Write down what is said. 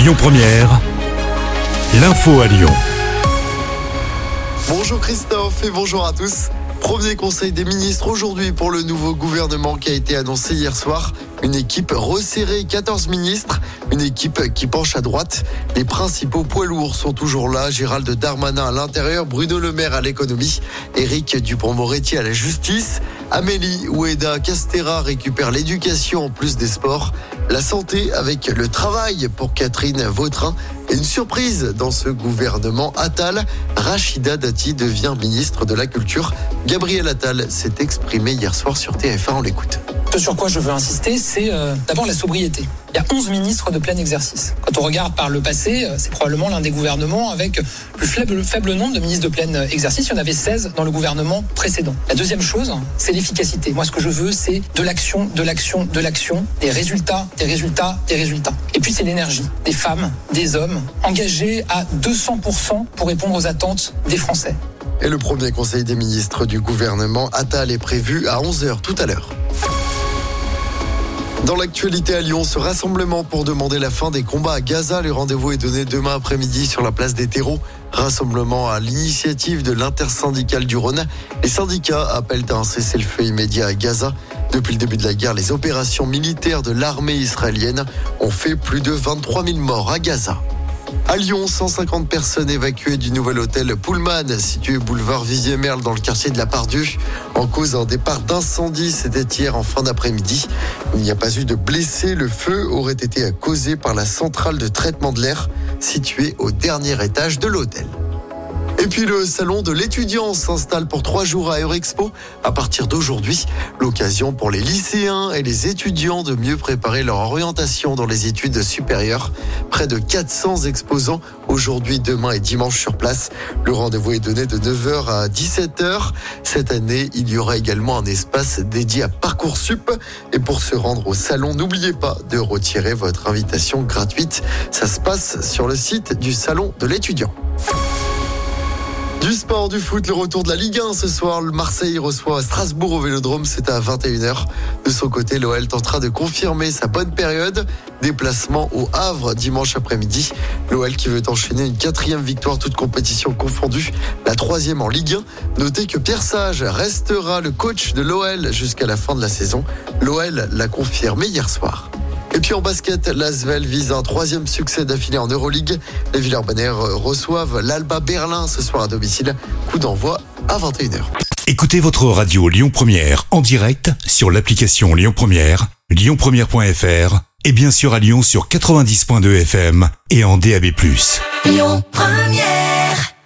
Lyon Première, l'info à Lyon. Bonjour Christophe et bonjour à tous. Premier conseil des ministres aujourd'hui pour le nouveau gouvernement qui a été annoncé hier soir. Une équipe resserrée, 14 ministres, une équipe qui penche à droite. Les principaux poids lourds sont toujours là. Gérald Darmanin à l'intérieur, Bruno Le Maire à l'économie, Éric Dupont-Moretti à la justice, Amélie Oueda Castera récupère l'éducation en plus des sports, la santé avec le travail pour Catherine Vautrin et une surprise dans ce gouvernement Attal, Rachida Dati devient ministre de la Culture. Gabriel Attal s'est exprimé hier soir sur TF1, on l'écoute. Ce sur quoi je veux insister, c'est euh, d'abord la sobriété. Il y a 11 ministres de plein exercice. Quand on regarde par le passé, euh, c'est probablement l'un des gouvernements avec le faible, nombre de ministres de plein exercice. Il y en avait 16 dans le gouvernement précédent. La deuxième chose, c'est l'efficacité. Moi, ce que je veux, c'est de l'action, de l'action, de l'action, des résultats, des résultats, des résultats. Et puis, c'est l'énergie. Des femmes, des hommes, engagés à 200% pour répondre aux attentes des Français. Et le premier conseil des ministres du gouvernement Attal est prévu à 11h tout à l'heure. Dans l'actualité à Lyon, ce rassemblement pour demander la fin des combats à Gaza, le rendez-vous est donné demain après-midi sur la place des terreaux. Rassemblement à l'initiative de l'intersyndicale du Rhône. Les syndicats appellent à un cessez-le-feu immédiat à Gaza. Depuis le début de la guerre, les opérations militaires de l'armée israélienne ont fait plus de 23 000 morts à Gaza. À Lyon, 150 personnes évacuées du nouvel hôtel Pullman, situé boulevard Vivier-Merle dans le quartier de la Pardue. En cause d'un départ d'incendie, c'était hier en fin d'après-midi. Il n'y a pas eu de blessés. Le feu aurait été causé par la centrale de traitement de l'air située au dernier étage de l'hôtel. Et puis le salon de l'étudiant s'installe pour trois jours à Eurexpo à partir d'aujourd'hui. L'occasion pour les lycéens et les étudiants de mieux préparer leur orientation dans les études supérieures. Près de 400 exposants aujourd'hui, demain et dimanche sur place. Le rendez-vous est donné de 9h à 17h. Cette année, il y aura également un espace dédié à Parcoursup. Et pour se rendre au salon, n'oubliez pas de retirer votre invitation gratuite. Ça se passe sur le site du salon de l'étudiant. Du sport, du foot, le retour de la Ligue 1 ce soir. Le Marseille reçoit Strasbourg au Vélodrome, c'est à 21h. De son côté, l'OL tentera de confirmer sa bonne période. Déplacement au Havre dimanche après-midi. L'OL qui veut enchaîner une quatrième victoire toute compétition confondue, la troisième en Ligue 1. Notez que Pierre Sage restera le coach de l'OL jusqu'à la fin de la saison. L'OL l'a confirmé hier soir. Et puis en basket, l'Asvel vise un troisième succès d'affilée en Euroleague. Les Villers-Banner reçoivent l'Alba Berlin ce soir à domicile. Coup d'envoi à 21h. Écoutez votre radio Lyon Première en direct sur l'application Lyon Première, lyonpremière.fr et bien sûr à Lyon sur 90.2 FM et en DAB+. Lyon Première